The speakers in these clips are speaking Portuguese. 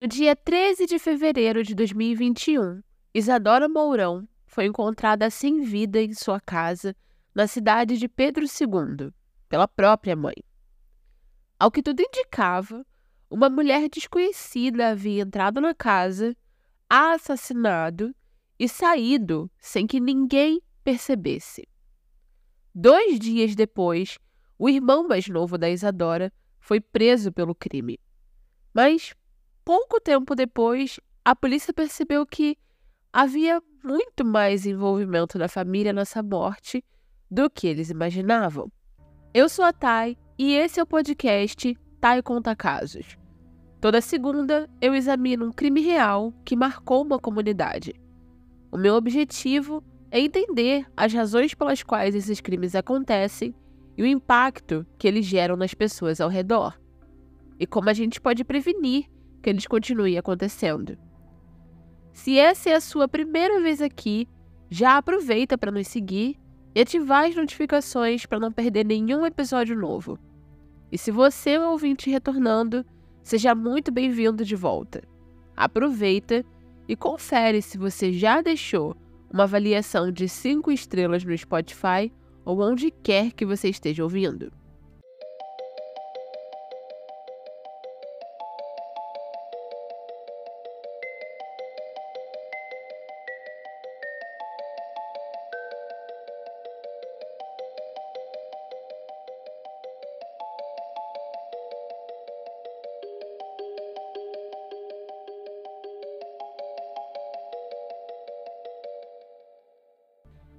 No dia 13 de fevereiro de 2021, Isadora Mourão foi encontrada sem vida em sua casa, na cidade de Pedro II, pela própria mãe. Ao que tudo indicava, uma mulher desconhecida havia entrado na casa, a assassinado e saído sem que ninguém percebesse. Dois dias depois, o irmão mais novo da Isadora foi preso pelo crime. Mas pouco tempo depois, a polícia percebeu que havia muito mais envolvimento da família nessa morte do que eles imaginavam. Eu sou a Thay e esse é o podcast Thay Conta Casos. Toda segunda eu examino um crime real que marcou uma comunidade. O meu objetivo é entender as razões pelas quais esses crimes acontecem e o impacto que eles geram nas pessoas ao redor. E como a gente pode prevenir que eles continuem acontecendo. Se essa é a sua primeira vez aqui, já aproveita para nos seguir e ativar as notificações para não perder nenhum episódio novo. E se você é um ouvinte retornando, seja muito bem-vindo de volta. Aproveita e confere se você já deixou uma avaliação de 5 estrelas no Spotify ou onde quer que você esteja ouvindo.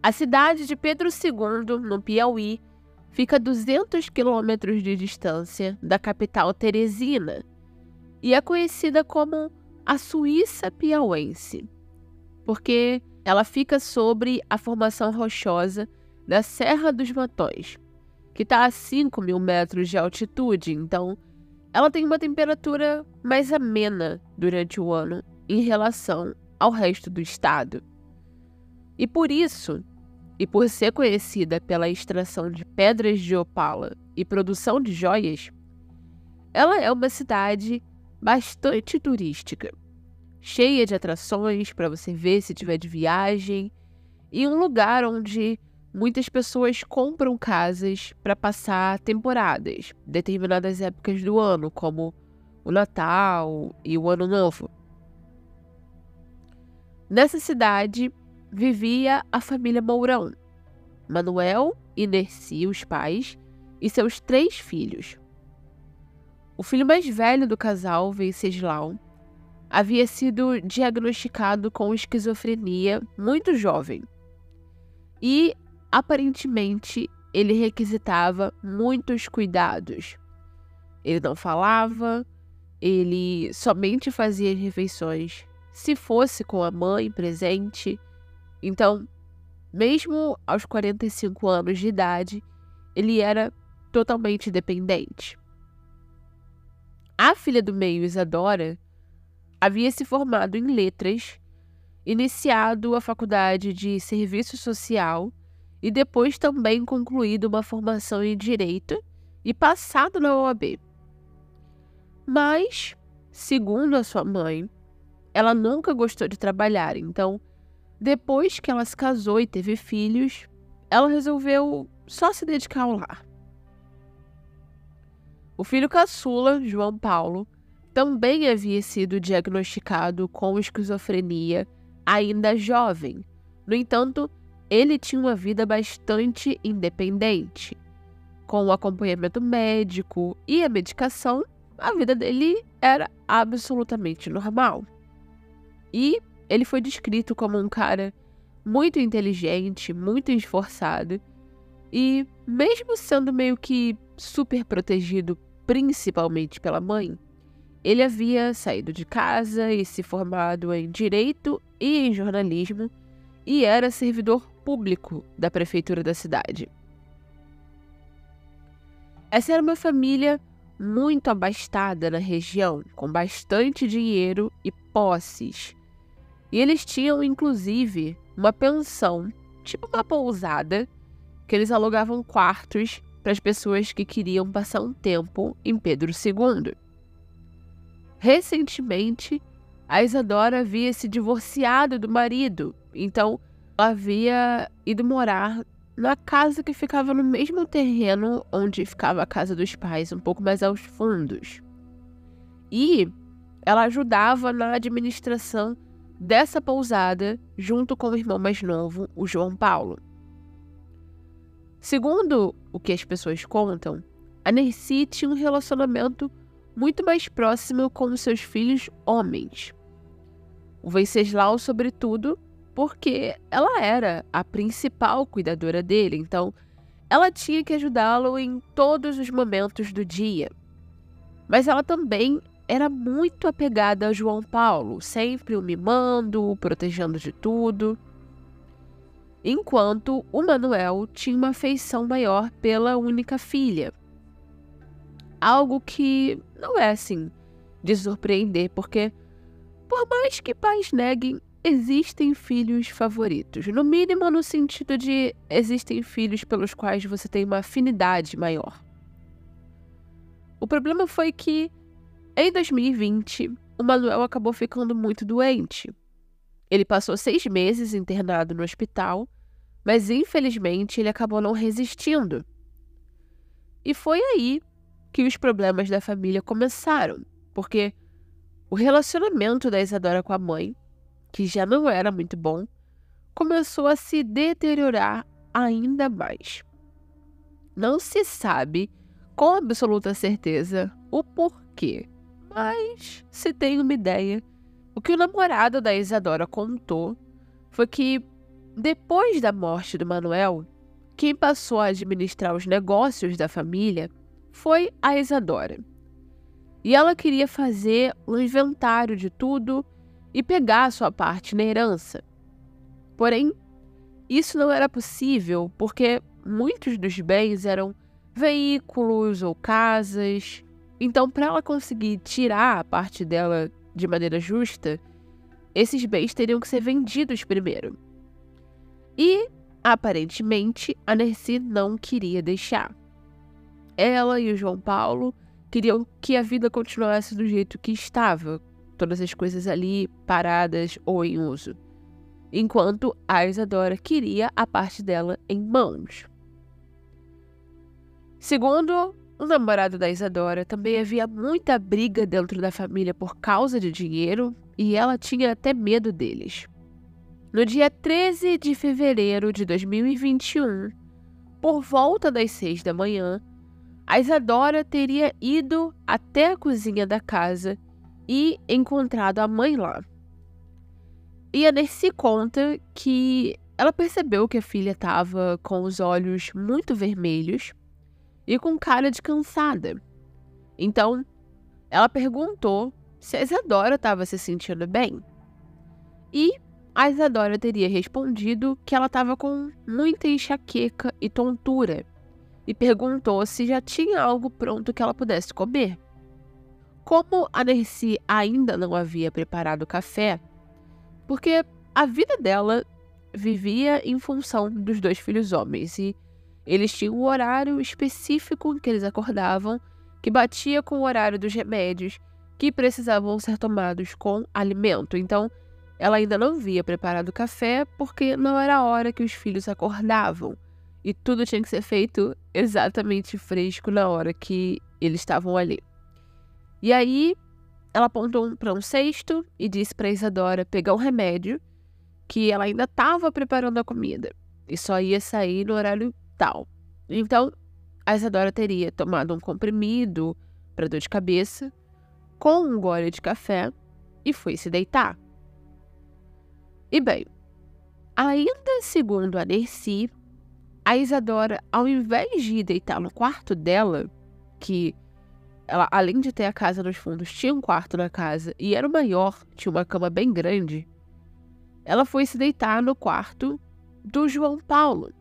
A cidade de Pedro II, no Piauí, fica a 200 quilômetros de distância da capital Teresina e é conhecida como a Suíça Piauense, porque ela fica sobre a formação rochosa da Serra dos Matões, que está a 5 mil metros de altitude, então ela tem uma temperatura mais amena durante o ano em relação ao resto do estado. E por isso, e por ser conhecida pela extração de pedras de opala e produção de joias, ela é uma cidade bastante turística, cheia de atrações para você ver se tiver de viagem e um lugar onde muitas pessoas compram casas para passar temporadas, determinadas épocas do ano, como o Natal e o Ano Novo. Nessa cidade vivia a família Mourão, Manuel e Nerci, os pais, e seus três filhos. O filho mais velho do casal, Venceslau, havia sido diagnosticado com esquizofrenia muito jovem. E, aparentemente, ele requisitava muitos cuidados. Ele não falava, ele somente fazia refeições se fosse com a mãe presente então, mesmo aos 45 anos de idade, ele era totalmente dependente. A filha do meio, Isadora, havia se formado em letras, iniciado a faculdade de serviço social e depois também concluído uma formação em direito e passado na OAB. Mas, segundo a sua mãe, ela nunca gostou de trabalhar, então depois que ela se casou e teve filhos, ela resolveu só se dedicar ao lar. O filho caçula, João Paulo, também havia sido diagnosticado com esquizofrenia ainda jovem. No entanto, ele tinha uma vida bastante independente. Com o acompanhamento médico e a medicação, a vida dele era absolutamente normal. E ele foi descrito como um cara muito inteligente, muito esforçado e, mesmo sendo meio que super protegido, principalmente pela mãe, ele havia saído de casa e se formado em direito e em jornalismo e era servidor público da prefeitura da cidade. Essa era uma família muito abastada na região, com bastante dinheiro e posses. E eles tinham, inclusive, uma pensão, tipo uma pousada, que eles alugavam quartos para as pessoas que queriam passar um tempo em Pedro II. recentemente a Isadora havia se divorciado do marido, então ela havia ido morar na casa que ficava no mesmo terreno onde ficava a casa dos pais, um pouco mais aos fundos. E ela ajudava na administração dessa pousada junto com o irmão mais novo, o João Paulo. Segundo o que as pessoas contam, a Nercy tinha um relacionamento muito mais próximo com os seus filhos homens. O Venceslau, sobretudo, porque ela era a principal cuidadora dele, então ela tinha que ajudá-lo em todos os momentos do dia. Mas ela também era muito apegada a João Paulo, sempre o mimando, o protegendo de tudo. Enquanto o Manuel tinha uma afeição maior pela única filha. Algo que não é assim de surpreender, porque por mais que pais neguem, existem filhos favoritos. No mínimo no sentido de existem filhos pelos quais você tem uma afinidade maior. O problema foi que em 2020, o Manuel acabou ficando muito doente. Ele passou seis meses internado no hospital, mas infelizmente ele acabou não resistindo. E foi aí que os problemas da família começaram, porque o relacionamento da Isadora com a mãe, que já não era muito bom, começou a se deteriorar ainda mais. Não se sabe com absoluta certeza o porquê mas se tem uma ideia. O que o namorado da Isadora contou foi que, depois da morte do Manuel, quem passou a administrar os negócios da família foi a Isadora. E ela queria fazer um inventário de tudo e pegar a sua parte na herança. Porém, isso não era possível porque muitos dos bens eram veículos ou casas então, para ela conseguir tirar a parte dela de maneira justa, esses bens teriam que ser vendidos primeiro. E, aparentemente, a Nercy não queria deixar. Ela e o João Paulo queriam que a vida continuasse do jeito que estava, todas as coisas ali paradas ou em uso. Enquanto a Isadora queria a parte dela em mãos. Segundo o namorado da Isadora também havia muita briga dentro da família por causa de dinheiro e ela tinha até medo deles. No dia 13 de fevereiro de 2021, por volta das seis da manhã, a Isadora teria ido até a cozinha da casa e encontrado a mãe lá. E a Nercy conta que ela percebeu que a filha estava com os olhos muito vermelhos e com cara de cansada. Então, ela perguntou se a Isadora estava se sentindo bem. E a Isadora teria respondido que ela estava com muita enxaqueca e tontura e perguntou se já tinha algo pronto que ela pudesse comer. Como a Nercy ainda não havia preparado café, porque a vida dela vivia em função dos dois filhos homens e eles tinham um horário específico em que eles acordavam, que batia com o horário dos remédios que precisavam ser tomados com alimento. Então, ela ainda não havia preparado café porque não era a hora que os filhos acordavam. E tudo tinha que ser feito exatamente fresco na hora que eles estavam ali. E aí, ela apontou para um cesto e disse para Isadora pegar um remédio que ela ainda estava preparando a comida e só ia sair no horário tal. Então, a Isadora teria tomado um comprimido para dor de cabeça, com um gole de café e foi se deitar. E bem, ainda segundo a Nercy, a Isadora, ao invés de deitar no quarto dela, que ela, além de ter a casa nos fundos, tinha um quarto na casa e era o maior, tinha uma cama bem grande, ela foi se deitar no quarto do João Paulo,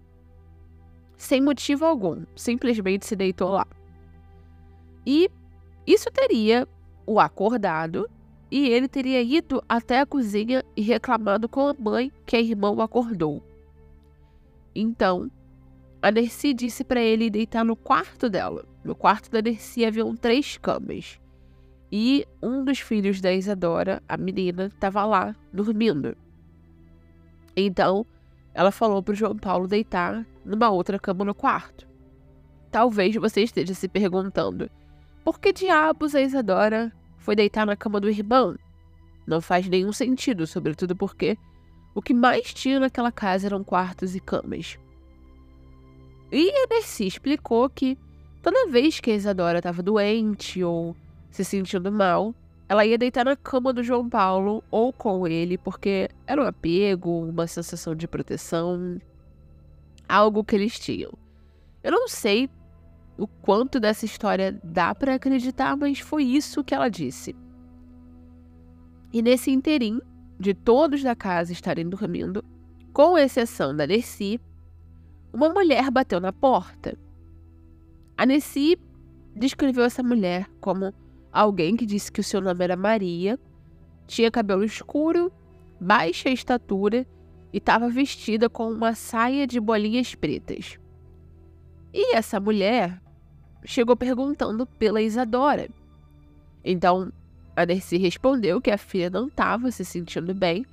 sem motivo algum, simplesmente se deitou lá. E isso teria o acordado e ele teria ido até a cozinha e reclamado com a mãe que a irmã o acordou. Então, a Nercy disse para ele deitar no quarto dela. No quarto da Nercy haviam três camas. e um dos filhos da Isadora, a menina, estava lá dormindo. Então, ela falou para João Paulo deitar numa outra cama no quarto. Talvez você esteja se perguntando: por que diabos a Isadora foi deitar na cama do irmão? Não faz nenhum sentido, sobretudo porque o que mais tinha naquela casa eram quartos e camas. E Dercy explicou que toda vez que a Isadora estava doente ou se sentindo mal, ela ia deitar na cama do João Paulo ou com ele, porque era um apego, uma sensação de proteção, algo que eles tinham. Eu não sei o quanto dessa história dá para acreditar, mas foi isso que ela disse. E nesse interim, de todos da casa estarem dormindo, com exceção da Nessie, uma mulher bateu na porta. A Nessie descreveu essa mulher como alguém que disse que o seu nome era Maria, tinha cabelo escuro, baixa estatura e estava vestida com uma saia de bolinhas pretas. E essa mulher chegou perguntando pela Isadora. Então, a Dercy respondeu que a filha não estava se sentindo bem,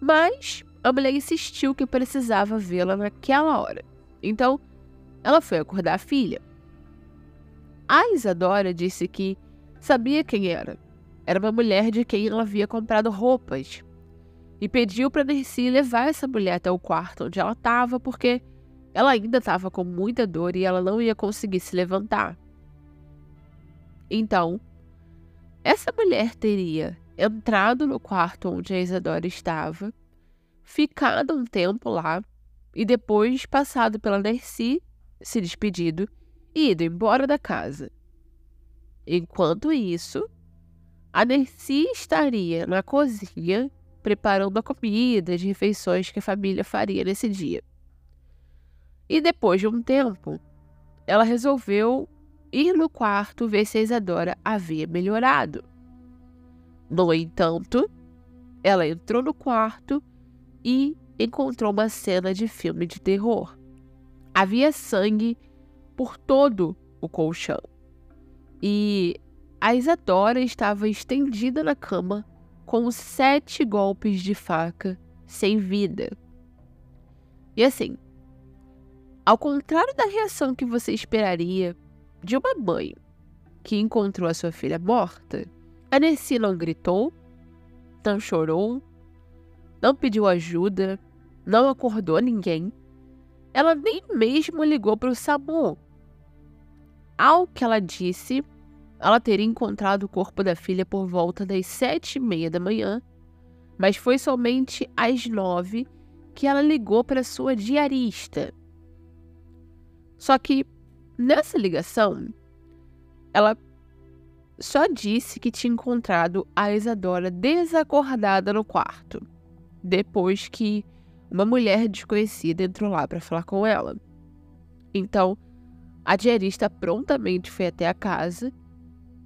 mas a mulher insistiu que precisava vê-la naquela hora. Então, ela foi acordar a filha. A Isadora disse que sabia quem era. Era uma mulher de quem ela havia comprado roupas. E pediu para Dercy levar essa mulher até o quarto onde ela estava, porque ela ainda estava com muita dor e ela não ia conseguir se levantar. Então, essa mulher teria entrado no quarto onde a Isadora estava, ficado um tempo lá e depois passado pela Dercy, se despedido e ido embora da casa. Enquanto isso, a Nercy estaria na cozinha preparando a comida, as refeições que a família faria nesse dia. E depois de um tempo, ela resolveu ir no quarto ver se a Isadora havia melhorado. No entanto, ela entrou no quarto e encontrou uma cena de filme de terror. Havia sangue por todo o colchão e a Isadora estava estendida na cama com sete golpes de faca sem vida. E assim, ao contrário da reação que você esperaria de uma mãe que encontrou a sua filha morta, a Nessie não gritou, não chorou, não pediu ajuda, não acordou ninguém. Ela nem mesmo ligou para o SAMU. Ao que ela disse, ela teria encontrado o corpo da filha por volta das sete e meia da manhã, mas foi somente às nove que ela ligou para sua diarista. Só que nessa ligação, ela só disse que tinha encontrado a Isadora desacordada no quarto, depois que uma mulher desconhecida entrou lá para falar com ela. Então, a diarista prontamente foi até a casa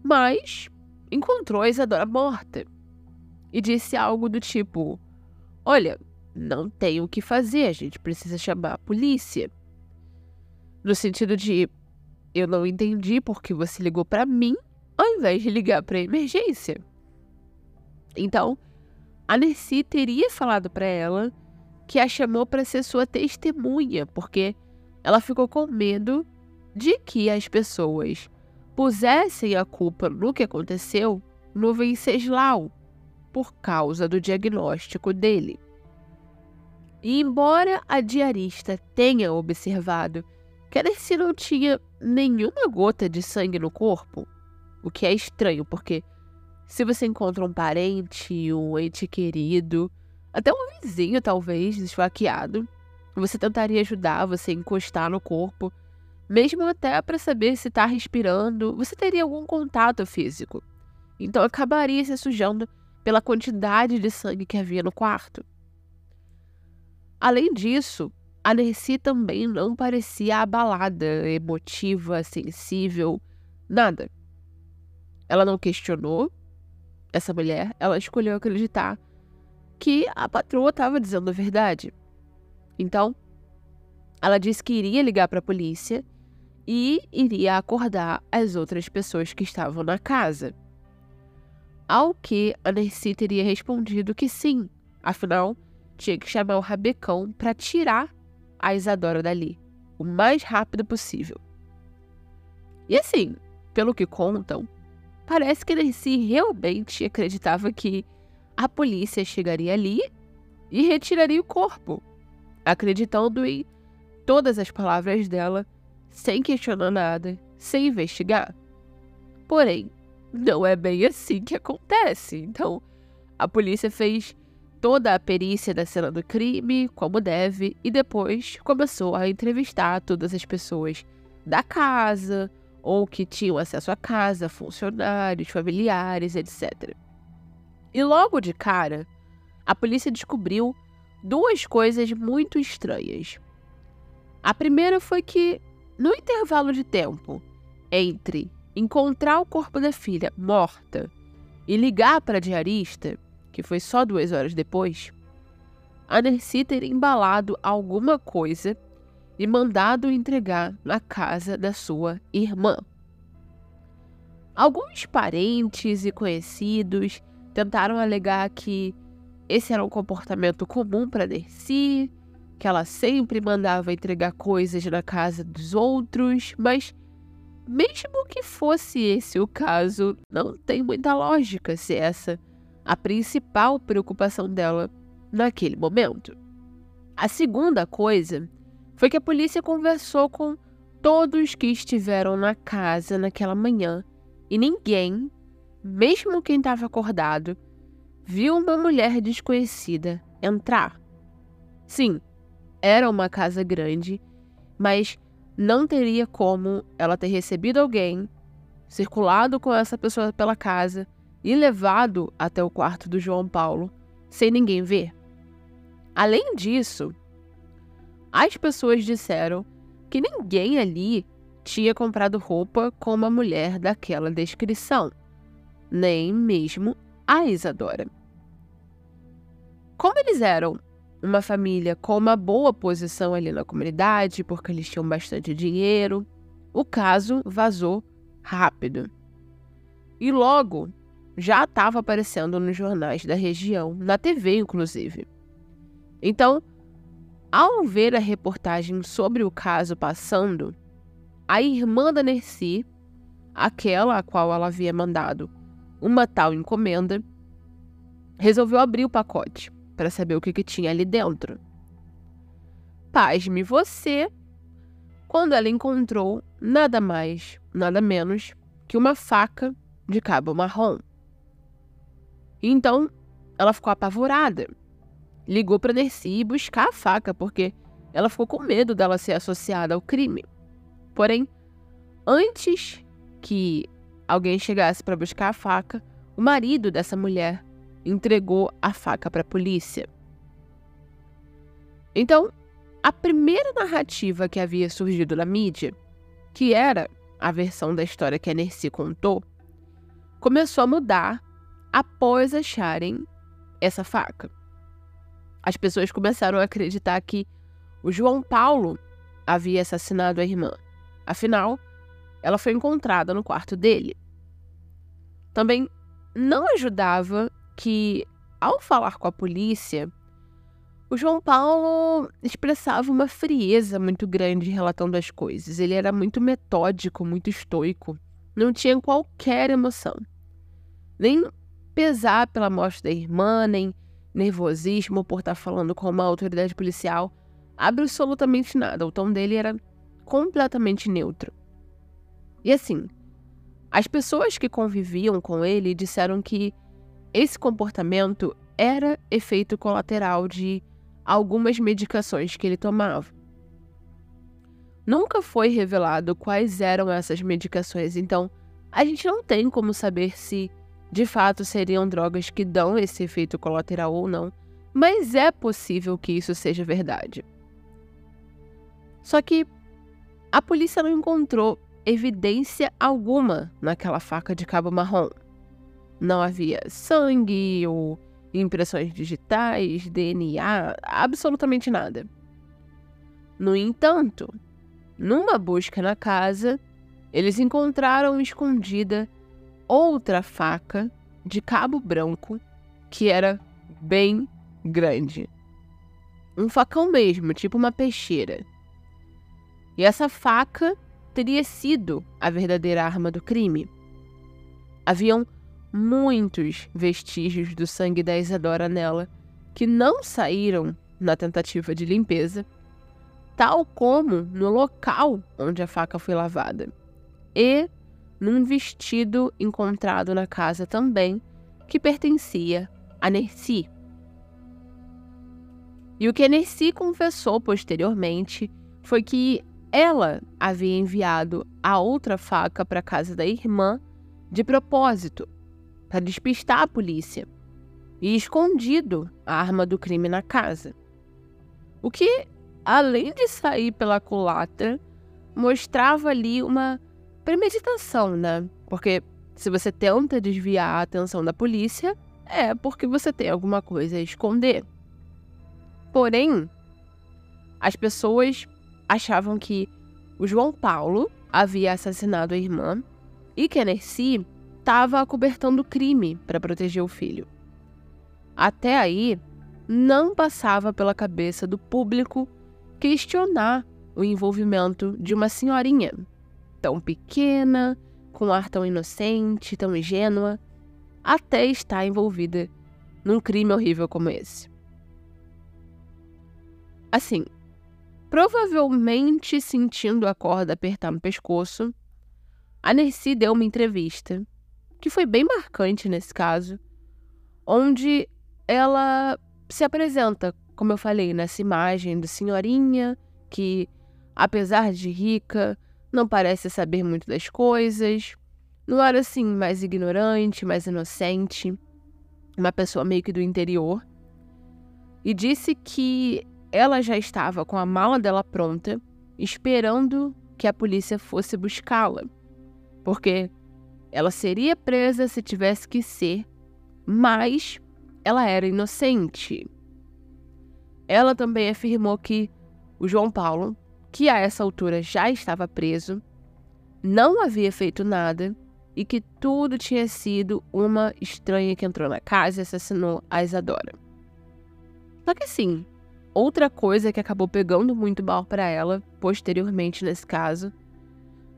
mas encontrou a Isadora morta e disse algo do tipo: Olha, não tem o que fazer, a gente precisa chamar a polícia. No sentido de: Eu não entendi porque você ligou para mim ao invés de ligar para emergência. Então, a Nessie teria falado para ela que a chamou para ser sua testemunha, porque ela ficou com medo de que as pessoas pusessem a culpa no que aconteceu no Venceslau, por causa do diagnóstico dele. E embora a diarista tenha observado que Alessi não tinha nenhuma gota de sangue no corpo, o que é estranho, porque se você encontra um parente, um ente querido, até um vizinho talvez esfaqueado, você tentaria ajudar, você encostar no corpo mesmo até para saber se está respirando, você teria algum contato físico. Então acabaria se sujando pela quantidade de sangue que havia no quarto. Além disso, a Nercy também não parecia abalada, emotiva, sensível, nada. Ela não questionou essa mulher, ela escolheu acreditar que a patroa estava dizendo a verdade. Então, ela disse que iria ligar para a polícia e iria acordar as outras pessoas que estavam na casa. Ao que a Nercy teria respondido que sim, afinal, tinha que chamar o rabecão para tirar a Isadora dali, o mais rápido possível. E assim, pelo que contam, parece que Nercy realmente acreditava que a polícia chegaria ali e retiraria o corpo, acreditando em todas as palavras dela, sem questionar nada, sem investigar. Porém, não é bem assim que acontece. Então, a polícia fez toda a perícia da cena do crime, como deve, e depois começou a entrevistar todas as pessoas da casa ou que tinham acesso à casa, funcionários, familiares, etc. E logo de cara, a polícia descobriu duas coisas muito estranhas. A primeira foi que, no intervalo de tempo entre encontrar o corpo da filha morta e ligar para a diarista, que foi só duas horas depois, a Nercy ter embalado alguma coisa e mandado entregar na casa da sua irmã. Alguns parentes e conhecidos tentaram alegar que esse era um comportamento comum para Nercy, que ela sempre mandava entregar coisas na casa dos outros, mas mesmo que fosse esse o caso, não tem muita lógica se essa a principal preocupação dela naquele momento. A segunda coisa foi que a polícia conversou com todos que estiveram na casa naquela manhã e ninguém, mesmo quem estava acordado, viu uma mulher desconhecida entrar. Sim, era uma casa grande, mas não teria como ela ter recebido alguém, circulado com essa pessoa pela casa e levado até o quarto do João Paulo sem ninguém ver. Além disso, as pessoas disseram que ninguém ali tinha comprado roupa com uma mulher daquela descrição, nem mesmo a Isadora. Como eles eram uma família com uma boa posição ali na comunidade, porque eles tinham bastante dinheiro. O caso vazou rápido. E logo já estava aparecendo nos jornais da região, na TV inclusive. Então, ao ver a reportagem sobre o caso passando, a irmã da Nercy, aquela a qual ela havia mandado uma tal encomenda, resolveu abrir o pacote para saber o que, que tinha ali dentro. Pasme você quando ela encontrou nada mais, nada menos que uma faca de cabo marrom. Então, ela ficou apavorada. Ligou para Dercy buscar a faca, porque ela ficou com medo dela ser associada ao crime. Porém, antes que alguém chegasse para buscar a faca, o marido dessa mulher entregou a faca para a polícia. Então, a primeira narrativa que havia surgido na mídia, que era a versão da história que a Nercy contou, começou a mudar após acharem essa faca. As pessoas começaram a acreditar que o João Paulo havia assassinado a irmã. Afinal, ela foi encontrada no quarto dele. Também não ajudava que, ao falar com a polícia, o João Paulo expressava uma frieza muito grande relatando as coisas. Ele era muito metódico, muito estoico. Não tinha qualquer emoção. Nem pesar pela morte da irmã, nem nervosismo por estar falando com uma autoridade policial. Absolutamente nada. O tom dele era completamente neutro. E assim, as pessoas que conviviam com ele disseram que esse comportamento era efeito colateral de algumas medicações que ele tomava. Nunca foi revelado quais eram essas medicações, então a gente não tem como saber se de fato seriam drogas que dão esse efeito colateral ou não, mas é possível que isso seja verdade. Só que a polícia não encontrou evidência alguma naquela faca de cabo marrom. Não havia sangue ou impressões digitais, DNA, absolutamente nada. No entanto, numa busca na casa, eles encontraram escondida outra faca de cabo branco que era bem grande. Um facão mesmo, tipo uma peixeira. E essa faca teria sido a verdadeira arma do crime. Haviam muitos vestígios do sangue da Isadora nela que não saíram na tentativa de limpeza, tal como no local onde a faca foi lavada, e num vestido encontrado na casa também, que pertencia a Nercy. E o que Nercy confessou posteriormente foi que ela havia enviado a outra faca para a casa da irmã de propósito, para despistar a polícia, e escondido a arma do crime na casa. O que, além de sair pela culatra, mostrava ali uma premeditação, né? Porque se você tenta desviar a atenção da polícia, é porque você tem alguma coisa a esconder. Porém, as pessoas achavam que o João Paulo havia assassinado a irmã e que a Nercy estava acobertando crime para proteger o filho. Até aí, não passava pela cabeça do público questionar o envolvimento de uma senhorinha tão pequena, com um ar tão inocente, tão ingênua, até estar envolvida num crime horrível como esse. Assim, provavelmente sentindo a corda apertar no pescoço, a Nercy deu uma entrevista, que foi bem marcante nesse caso, onde ela se apresenta, como eu falei, nessa imagem de senhorinha que, apesar de rica, não parece saber muito das coisas, não era assim mais ignorante, mais inocente, uma pessoa meio que do interior. E disse que ela já estava com a mala dela pronta, esperando que a polícia fosse buscá-la. Porque ela seria presa se tivesse que ser, mas ela era inocente. Ela também afirmou que o João Paulo, que a essa altura já estava preso, não havia feito nada e que tudo tinha sido uma estranha que entrou na casa e assassinou a Isadora. Só que assim, outra coisa que acabou pegando muito mal para ela, posteriormente nesse caso,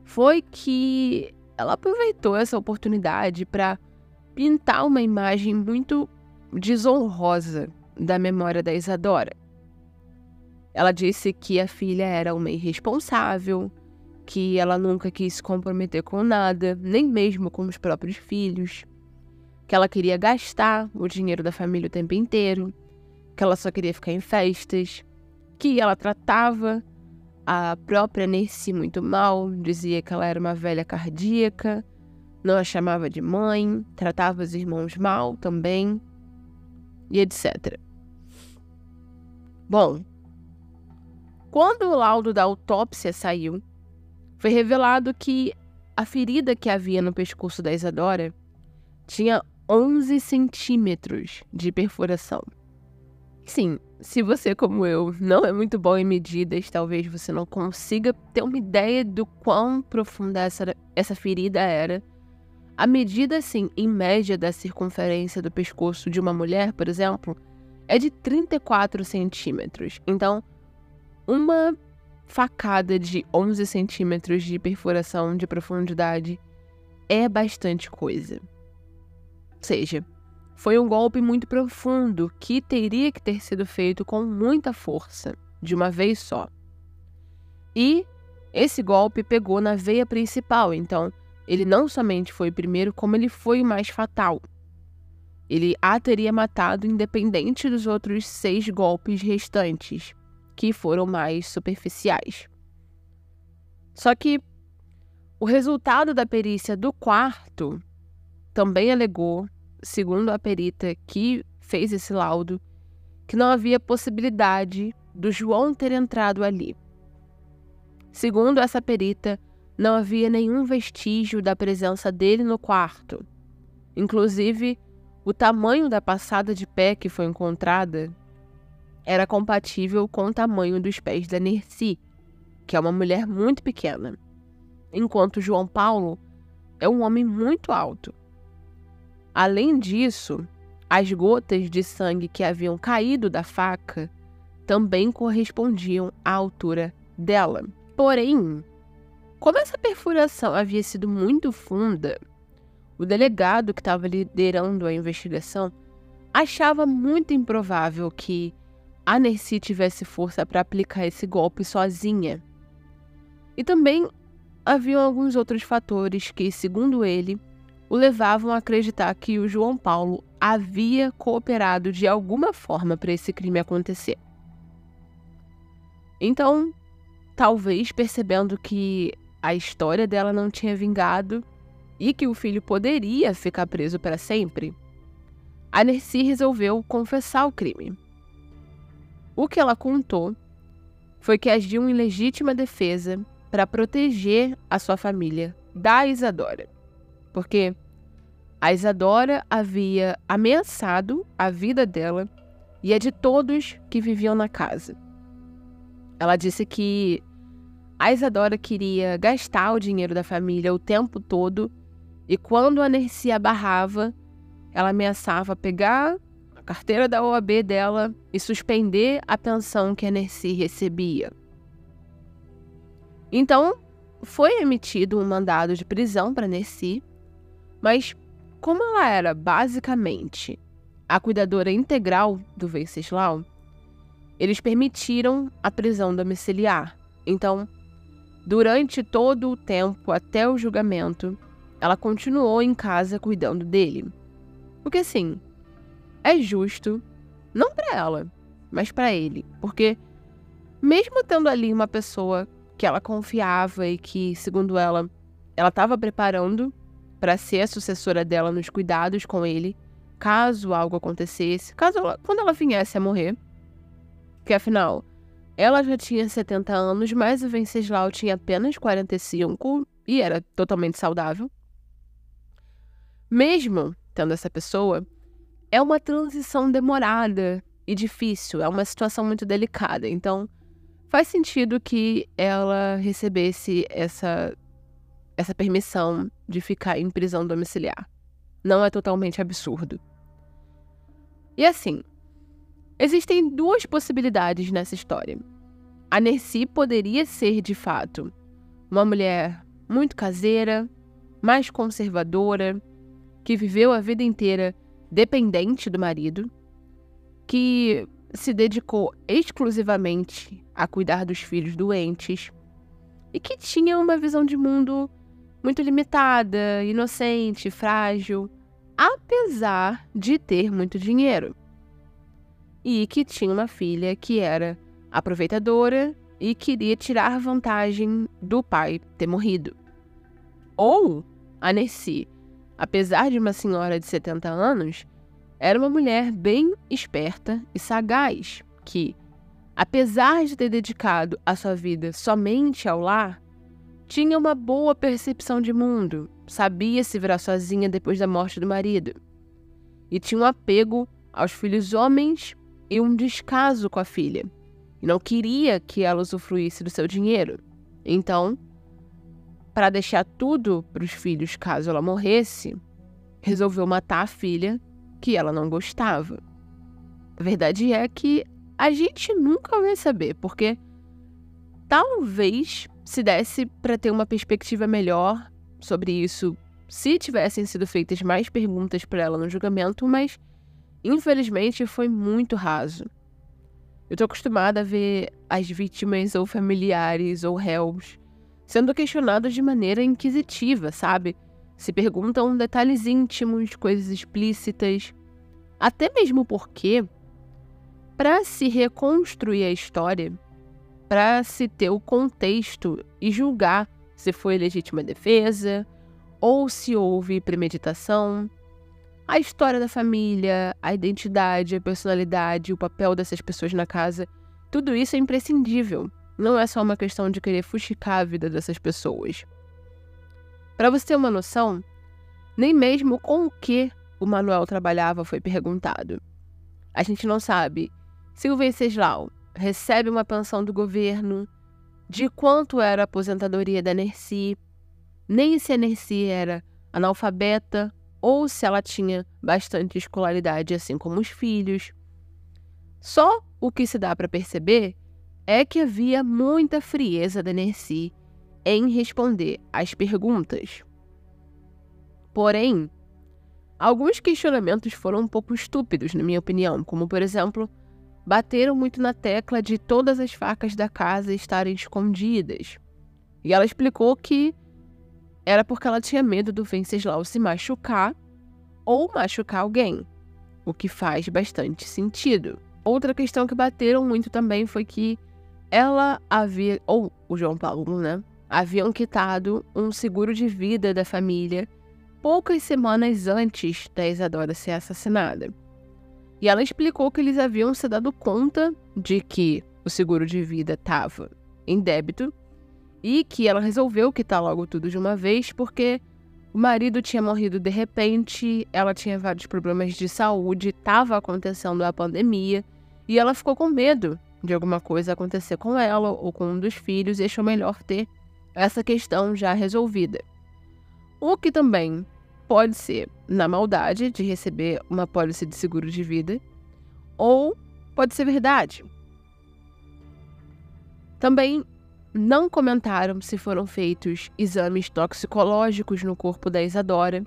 foi que ela aproveitou essa oportunidade para pintar uma imagem muito desonrosa da memória da Isadora. Ela disse que a filha era uma irresponsável, que ela nunca quis se comprometer com nada, nem mesmo com os próprios filhos, que ela queria gastar o dinheiro da família o tempo inteiro, que ela só queria ficar em festas, que ela tratava a própria Nercy muito mal, dizia que ela era uma velha cardíaca, não a chamava de mãe, tratava os irmãos mal também, e etc. Bom, quando o laudo da autópsia saiu, foi revelado que a ferida que havia no pescoço da Isadora tinha 11 centímetros de perfuração. Sim, se você, como eu, não é muito bom em medidas, talvez você não consiga ter uma ideia do quão profunda essa, essa ferida era. A medida, assim, em média da circunferência do pescoço de uma mulher, por exemplo, é de 34 centímetros. Então, uma facada de 11 centímetros de perfuração de profundidade é bastante coisa. Ou seja, foi um golpe muito profundo que teria que ter sido feito com muita força, de uma vez só. E esse golpe pegou na veia principal, então ele não somente foi o primeiro, como ele foi o mais fatal. Ele a teria matado independente dos outros seis golpes restantes, que foram mais superficiais. Só que o resultado da perícia do quarto também alegou segundo a perita que fez esse laudo, que não havia possibilidade do João ter entrado ali. Segundo essa perita, não havia nenhum vestígio da presença dele no quarto. Inclusive, o tamanho da passada de pé que foi encontrada era compatível com o tamanho dos pés da Nercy, que é uma mulher muito pequena, enquanto João Paulo é um homem muito alto. Além disso, as gotas de sangue que haviam caído da faca também correspondiam à altura dela. Porém, como essa perfuração havia sido muito funda, o delegado que estava liderando a investigação achava muito improvável que a Nercy tivesse força para aplicar esse golpe sozinha. E também haviam alguns outros fatores que, segundo ele, o levavam a acreditar que o João Paulo havia cooperado de alguma forma para esse crime acontecer. Então, talvez percebendo que a história dela não tinha vingado e que o filho poderia ficar preso para sempre, a Nercy resolveu confessar o crime. O que ela contou foi que agiu em legítima defesa para proteger a sua família da Isadora. Porque a Isadora havia ameaçado a vida dela e a de todos que viviam na casa. Ela disse que a Isadora queria gastar o dinheiro da família o tempo todo e quando a Nercia barrava, ela ameaçava pegar a carteira da OAB dela e suspender a pensão que a Nercy recebia. Então, foi emitido um mandado de prisão para Nercy, mas como ela era basicamente a cuidadora integral do Venceslau, eles permitiram a prisão domiciliar. Então, durante todo o tempo até o julgamento, ela continuou em casa cuidando dele. Porque assim, é justo, não para ela, mas para ele, porque mesmo tendo ali uma pessoa que ela confiava e que, segundo ela, ela estava preparando para ser a sucessora dela nos cuidados com ele, caso algo acontecesse, caso ela, quando ela viesse a morrer. Que afinal, ela já tinha 70 anos, mas o Venceslau tinha apenas 45 e era totalmente saudável. Mesmo tendo essa pessoa, é uma transição demorada e difícil, é uma situação muito delicada. Então, faz sentido que ela recebesse essa, essa permissão de ficar em prisão domiciliar. Não é totalmente absurdo. E assim, existem duas possibilidades nessa história. A Nercy poderia ser, de fato, uma mulher muito caseira, mais conservadora, que viveu a vida inteira dependente do marido, que se dedicou exclusivamente a cuidar dos filhos doentes e que tinha uma visão de mundo muito limitada, inocente, frágil, apesar de ter muito dinheiro. E que tinha uma filha que era aproveitadora e queria tirar vantagem do pai ter morrido. Ou a Nessie, apesar de uma senhora de 70 anos, era uma mulher bem esperta e sagaz, que, apesar de ter dedicado a sua vida somente ao lar, tinha uma boa percepção de mundo, sabia se virar sozinha depois da morte do marido. E tinha um apego aos filhos homens e um descaso com a filha. E não queria que ela usufruísse do seu dinheiro. Então, para deixar tudo para os filhos caso ela morresse, resolveu matar a filha que ela não gostava. A verdade é que a gente nunca vai saber, porque talvez se desse para ter uma perspectiva melhor sobre isso se tivessem sido feitas mais perguntas para ela no julgamento, mas infelizmente foi muito raso. Eu tô acostumada a ver as vítimas ou familiares ou réus sendo questionados de maneira inquisitiva, sabe? Se perguntam detalhes íntimos, coisas explícitas, até mesmo porque, para se reconstruir a história, para se ter o contexto e julgar se foi legítima defesa ou se houve premeditação, a história da família, a identidade, a personalidade, o papel dessas pessoas na casa, tudo isso é imprescindível. Não é só uma questão de querer fuxicar a vida dessas pessoas. Para você ter uma noção, nem mesmo com o que o Manuel trabalhava foi perguntado. A gente não sabe se o Venceslau recebe uma pensão do governo, de quanto era a aposentadoria da Nerci, nem se a Nerci era analfabeta ou se ela tinha bastante escolaridade, assim como os filhos. Só o que se dá para perceber é que havia muita frieza da Nercy em responder às perguntas. Porém, alguns questionamentos foram um pouco estúpidos, na minha opinião, como por exemplo, bateram muito na tecla de todas as facas da casa estarem escondidas. E ela explicou que era porque ela tinha medo do Venceslau se machucar ou machucar alguém, o que faz bastante sentido. Outra questão que bateram muito também foi que ela havia, ou o João Paulo, né, haviam quitado um seguro de vida da família poucas semanas antes da Isadora ser assassinada. E ela explicou que eles haviam se dado conta de que o seguro de vida estava em débito e que ela resolveu quitar logo tudo de uma vez porque o marido tinha morrido de repente, ela tinha vários problemas de saúde, estava acontecendo a pandemia e ela ficou com medo de alguma coisa acontecer com ela ou com um dos filhos e achou melhor ter essa questão já resolvida. O que também pode ser na maldade de receber uma pólice de seguro de vida, ou pode ser verdade. Também não comentaram se foram feitos exames toxicológicos no corpo da Isadora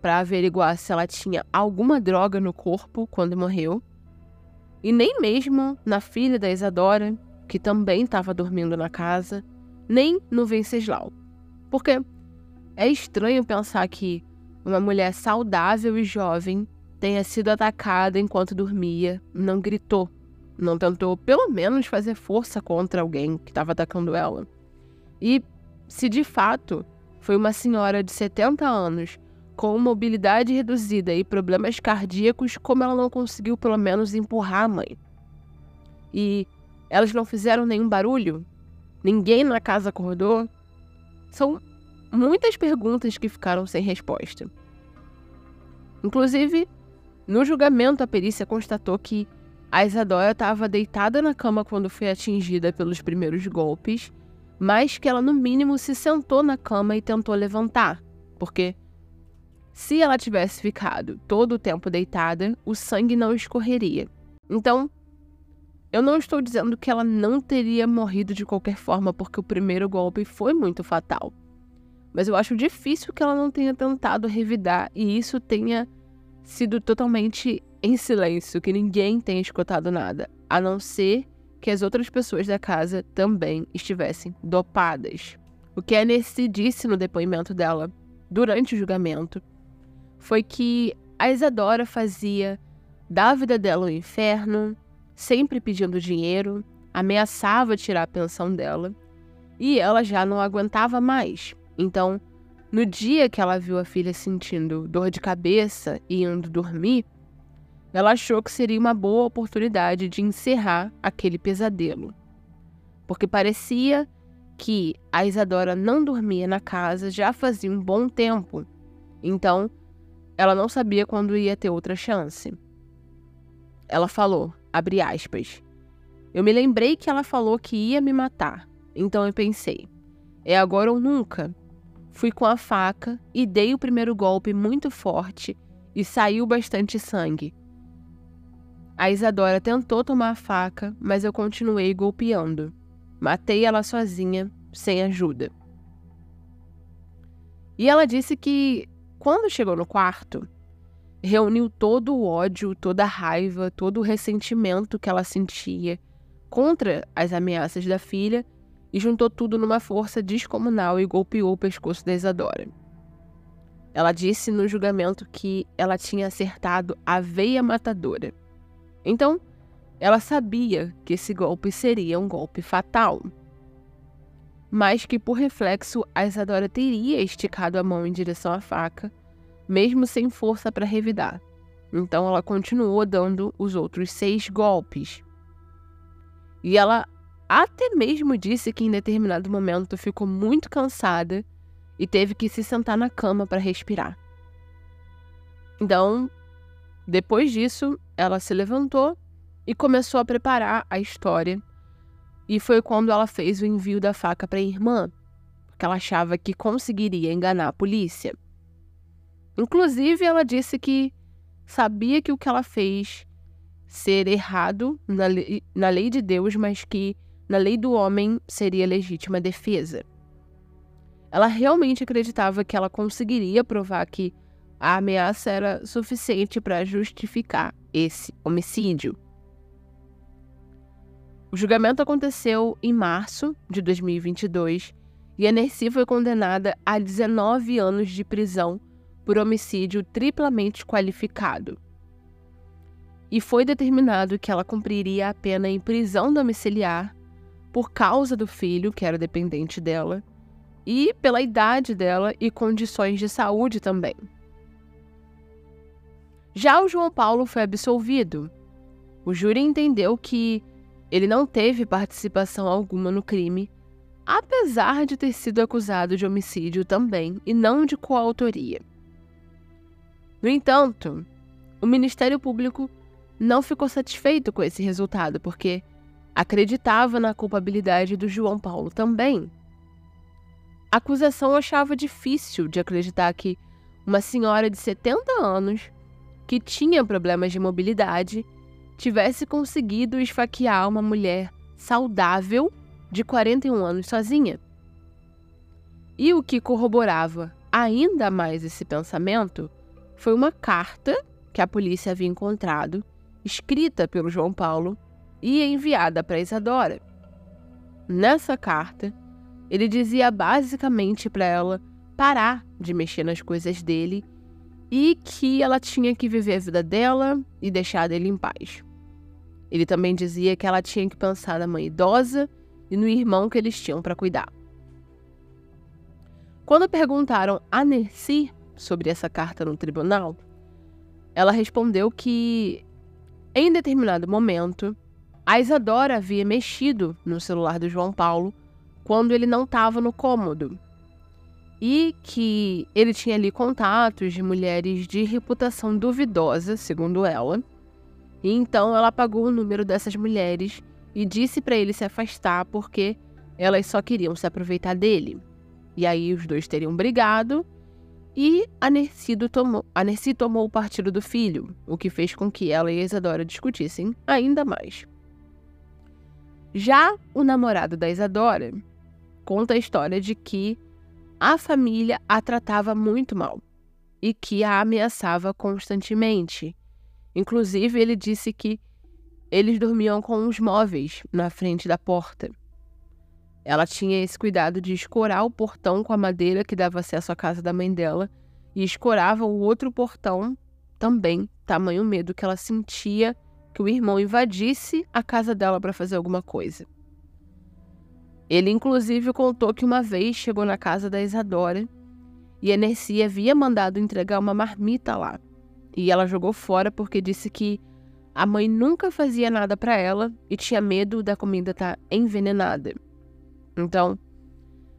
para averiguar se ela tinha alguma droga no corpo quando morreu, e nem mesmo na filha da Isadora, que também estava dormindo na casa, nem no Venceslau. Porque é estranho pensar que uma mulher saudável e jovem tenha sido atacada enquanto dormia, não gritou, não tentou pelo menos fazer força contra alguém que estava atacando ela. E se de fato foi uma senhora de 70 anos com mobilidade reduzida e problemas cardíacos, como ela não conseguiu pelo menos empurrar a mãe? E elas não fizeram nenhum barulho? Ninguém na casa acordou? São muitas perguntas que ficaram sem resposta. Inclusive, no julgamento, a perícia constatou que a Isadora estava deitada na cama quando foi atingida pelos primeiros golpes, mas que ela, no mínimo, se sentou na cama e tentou levantar, porque se ela tivesse ficado todo o tempo deitada, o sangue não escorreria. Então, eu não estou dizendo que ela não teria morrido de qualquer forma, porque o primeiro golpe foi muito fatal. Mas eu acho difícil que ela não tenha tentado revidar e isso tenha sido totalmente em silêncio, que ninguém tenha escutado nada, a não ser que as outras pessoas da casa também estivessem dopadas. O que a Nessie disse no depoimento dela durante o julgamento foi que a Isadora fazia da vida dela um inferno, sempre pedindo dinheiro, ameaçava tirar a pensão dela, e ela já não aguentava mais. Então, no dia que ela viu a filha sentindo dor de cabeça e indo dormir, ela achou que seria uma boa oportunidade de encerrar aquele pesadelo. Porque parecia que a Isadora não dormia na casa já fazia um bom tempo. Então, ela não sabia quando ia ter outra chance. Ela falou: Abre aspas. Eu me lembrei que ela falou que ia me matar, então eu pensei: é agora ou nunca. Fui com a faca e dei o primeiro golpe muito forte e saiu bastante sangue. A Isadora tentou tomar a faca, mas eu continuei golpeando. Matei ela sozinha, sem ajuda. E ela disse que, quando chegou no quarto, reuniu todo o ódio, toda a raiva, todo o ressentimento que ela sentia contra as ameaças da filha e juntou tudo numa força descomunal e golpeou o pescoço da Isadora. Ela disse no julgamento que ela tinha acertado a veia matadora. Então, ela sabia que esse golpe seria um golpe fatal. Mas que, por reflexo, a Isadora teria esticado a mão em direção à faca mesmo sem força para revidar. Então ela continuou dando os outros seis golpes. E ela até mesmo disse que em determinado momento ficou muito cansada e teve que se sentar na cama para respirar. Então, depois disso, ela se levantou e começou a preparar a história. E foi quando ela fez o envio da faca para a irmã, porque ela achava que conseguiria enganar a polícia. Inclusive, ela disse que sabia que o que ela fez ser errado na lei, na lei de Deus, mas que na lei do homem seria legítima defesa. Ela realmente acreditava que ela conseguiria provar que a ameaça era suficiente para justificar esse homicídio. O julgamento aconteceu em março de 2022 e a Nercy foi condenada a 19 anos de prisão por homicídio triplamente qualificado. E foi determinado que ela cumpriria a pena em prisão domiciliar por causa do filho, que era dependente dela, e pela idade dela e condições de saúde também. Já o João Paulo foi absolvido. O júri entendeu que ele não teve participação alguma no crime, apesar de ter sido acusado de homicídio também e não de coautoria. No entanto, o Ministério Público não ficou satisfeito com esse resultado, porque acreditava na culpabilidade do João Paulo também. A acusação achava difícil de acreditar que uma senhora de 70 anos que tinha problemas de mobilidade, tivesse conseguido esfaquear uma mulher saudável de 41 anos sozinha. E o que corroborava ainda mais esse pensamento foi uma carta que a polícia havia encontrado, escrita pelo João Paulo e enviada para Isadora. Nessa carta, ele dizia basicamente para ela parar de mexer nas coisas dele e que ela tinha que viver a vida dela e deixar dele em paz. Ele também dizia que ela tinha que pensar na mãe idosa e no irmão que eles tinham para cuidar. Quando perguntaram a Nercy sobre essa carta no tribunal, ela respondeu que, em determinado momento, a Isadora havia mexido no celular do João Paulo quando ele não estava no cômodo e que ele tinha ali contatos de mulheres de reputação duvidosa, segundo ela. E então ela apagou o número dessas mulheres e disse para ele se afastar porque elas só queriam se aproveitar dele. E aí os dois teriam brigado e a Nercy tomou, a Nercy tomou o partido do filho, o que fez com que ela e a Isadora discutissem ainda mais. Já o namorado da Isadora conta a história de que a família a tratava muito mal e que a ameaçava constantemente. Inclusive, ele disse que eles dormiam com os móveis na frente da porta. Ela tinha esse cuidado de escorar o portão com a madeira que dava acesso à casa da mãe dela e escorava o outro portão também, tamanho medo que ela sentia que o irmão invadisse a casa dela para fazer alguma coisa. Ele, inclusive, contou que uma vez chegou na casa da Isadora e a Nercy havia mandado entregar uma marmita lá. E ela jogou fora porque disse que a mãe nunca fazia nada para ela e tinha medo da comida estar tá envenenada. Então,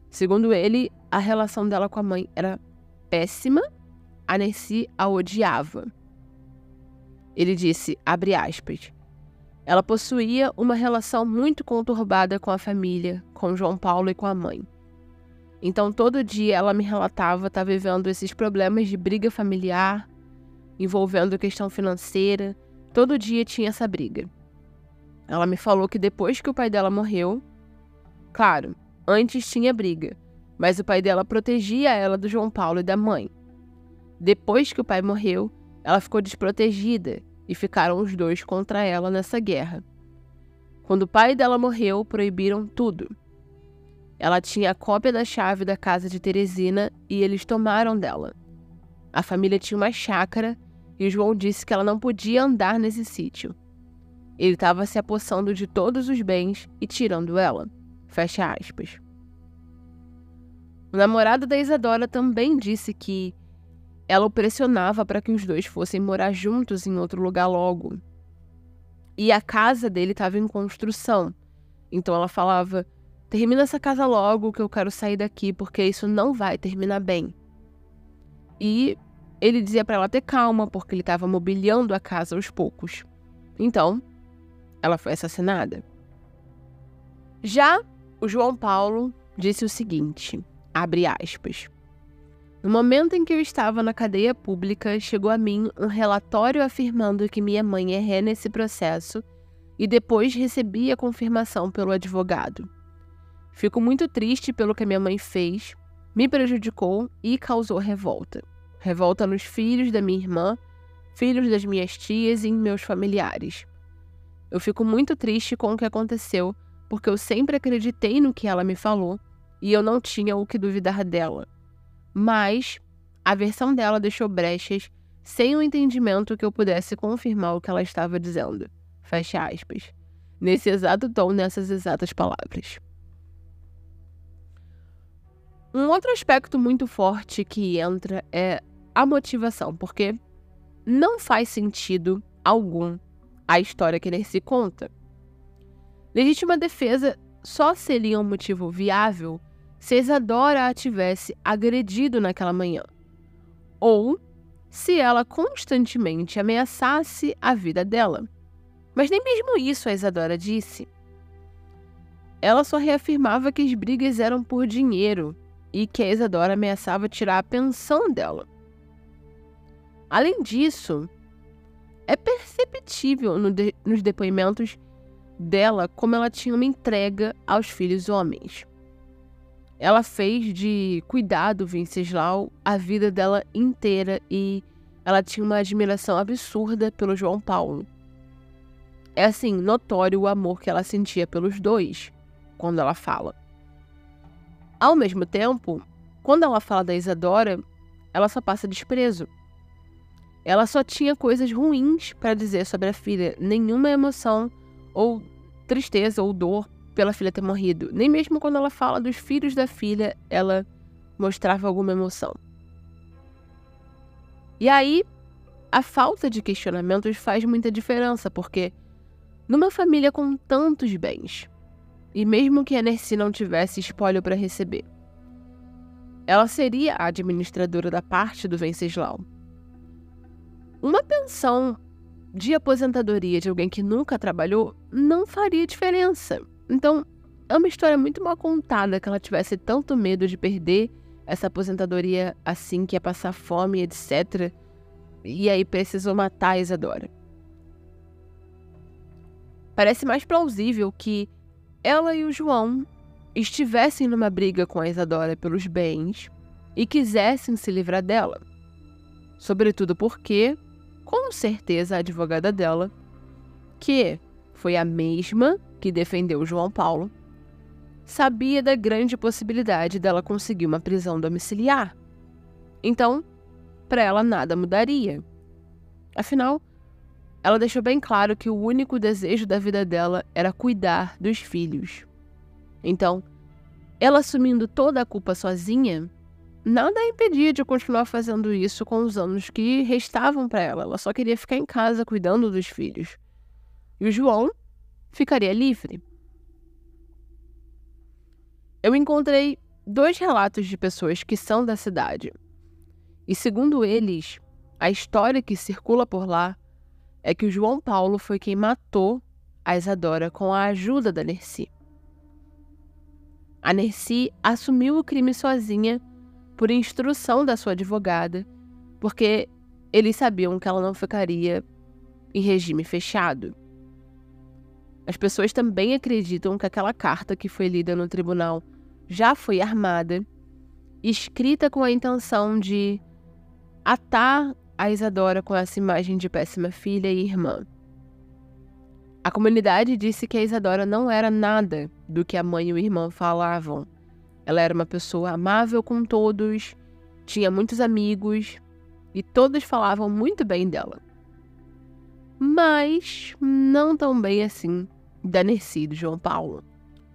segundo ele, a relação dela com a mãe era péssima, a Nercy a odiava. Ele disse, abre aspas, ela possuía uma relação muito conturbada com a família, com João Paulo e com a mãe. Então todo dia ela me relatava estar tá vivendo esses problemas de briga familiar, envolvendo questão financeira. Todo dia tinha essa briga. Ela me falou que depois que o pai dela morreu, claro, antes tinha briga, mas o pai dela protegia ela do João Paulo e da mãe. Depois que o pai morreu, ela ficou desprotegida e ficaram os dois contra ela nessa guerra. Quando o pai dela morreu, proibiram tudo. Ela tinha a cópia da chave da casa de Teresina e eles tomaram dela. A família tinha uma chácara e João disse que ela não podia andar nesse sítio. Ele estava se apossando de todos os bens e tirando ela. Fecha aspas. O namorado da Isadora também disse que ela o pressionava para que os dois fossem morar juntos em outro lugar logo. E a casa dele estava em construção. Então ela falava: termina essa casa logo que eu quero sair daqui porque isso não vai terminar bem. E ele dizia para ela ter calma porque ele estava mobiliando a casa aos poucos. Então, ela foi assassinada. Já o João Paulo disse o seguinte: abre aspas. No momento em que eu estava na cadeia pública, chegou a mim um relatório afirmando que minha mãe é ré nesse processo e depois recebi a confirmação pelo advogado. Fico muito triste pelo que minha mãe fez, me prejudicou e causou revolta. Revolta nos filhos da minha irmã, filhos das minhas tias e em meus familiares. Eu fico muito triste com o que aconteceu, porque eu sempre acreditei no que ela me falou e eu não tinha o que duvidar dela. Mas a versão dela deixou brechas sem o entendimento que eu pudesse confirmar o que ela estava dizendo. Fecha aspas. Nesse exato tom, nessas exatas palavras. Um outro aspecto muito forte que entra é a motivação, porque não faz sentido algum a história que ele se conta. Legítima defesa só seria um motivo viável se Isadora a tivesse agredido naquela manhã, ou se ela constantemente ameaçasse a vida dela. Mas nem mesmo isso a Isadora disse. Ela só reafirmava que as brigas eram por dinheiro e que a Isadora ameaçava tirar a pensão dela. Além disso, é perceptível no de nos depoimentos dela como ela tinha uma entrega aos filhos homens. Ela fez de cuidar do Venceslau a vida dela inteira e ela tinha uma admiração absurda pelo João Paulo. É assim, notório o amor que ela sentia pelos dois quando ela fala. Ao mesmo tempo, quando ela fala da Isadora, ela só passa desprezo. Ela só tinha coisas ruins para dizer sobre a filha, nenhuma emoção ou tristeza ou dor pela filha ter morrido. Nem mesmo quando ela fala dos filhos da filha, ela mostrava alguma emoção. E aí, a falta de questionamentos faz muita diferença, porque numa família com tantos bens, e mesmo que a Nercy não tivesse espólio para receber, ela seria a administradora da parte do Venceslau. Uma pensão de aposentadoria de alguém que nunca trabalhou não faria diferença. Então, é uma história muito mal contada que ela tivesse tanto medo de perder essa aposentadoria assim que ia passar fome, etc. E aí precisou matar a Isadora. Parece mais plausível que ela e o João estivessem numa briga com a Isadora pelos bens e quisessem se livrar dela. Sobretudo porque, com certeza, a advogada dela, que foi a mesma que defendeu João Paulo, sabia da grande possibilidade dela conseguir uma prisão domiciliar. Então, para ela nada mudaria. Afinal, ela deixou bem claro que o único desejo da vida dela era cuidar dos filhos. Então, ela assumindo toda a culpa sozinha, nada a impedia de continuar fazendo isso com os anos que restavam para ela. Ela só queria ficar em casa cuidando dos filhos. E o João ficaria livre. Eu encontrei dois relatos de pessoas que são da cidade. E segundo eles, a história que circula por lá é que o João Paulo foi quem matou a Isadora com a ajuda da Nerci. A Nerci assumiu o crime sozinha por instrução da sua advogada, porque eles sabiam que ela não ficaria em regime fechado. As pessoas também acreditam que aquela carta que foi lida no tribunal já foi armada, escrita com a intenção de atar a Isadora com essa imagem de péssima filha e irmã. A comunidade disse que a Isadora não era nada do que a mãe e o irmão falavam. Ela era uma pessoa amável com todos, tinha muitos amigos e todos falavam muito bem dela. Mas não tão bem assim da Nercy do João Paulo.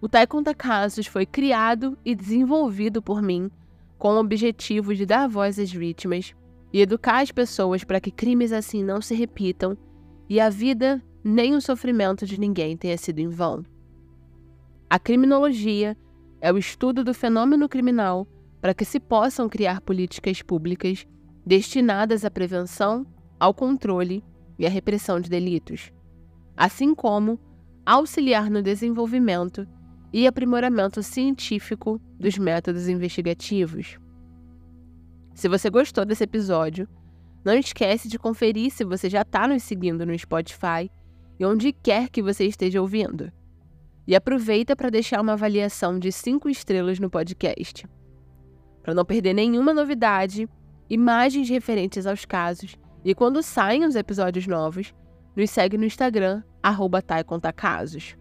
O Conta Casos foi criado e desenvolvido por mim com o objetivo de dar voz às vítimas e educar as pessoas para que crimes assim não se repitam e a vida nem o sofrimento de ninguém tenha sido em vão. A criminologia é o estudo do fenômeno criminal para que se possam criar políticas públicas destinadas à prevenção, ao controle e à repressão de delitos, assim como auxiliar no desenvolvimento e aprimoramento científico dos métodos investigativos. Se você gostou desse episódio, não esquece de conferir se você já está nos seguindo no Spotify e onde quer que você esteja ouvindo. E aproveita para deixar uma avaliação de 5 estrelas no podcast. Para não perder nenhuma novidade, imagens referentes aos casos e quando saem os episódios novos, nos segue no Instagram, arroba Casos.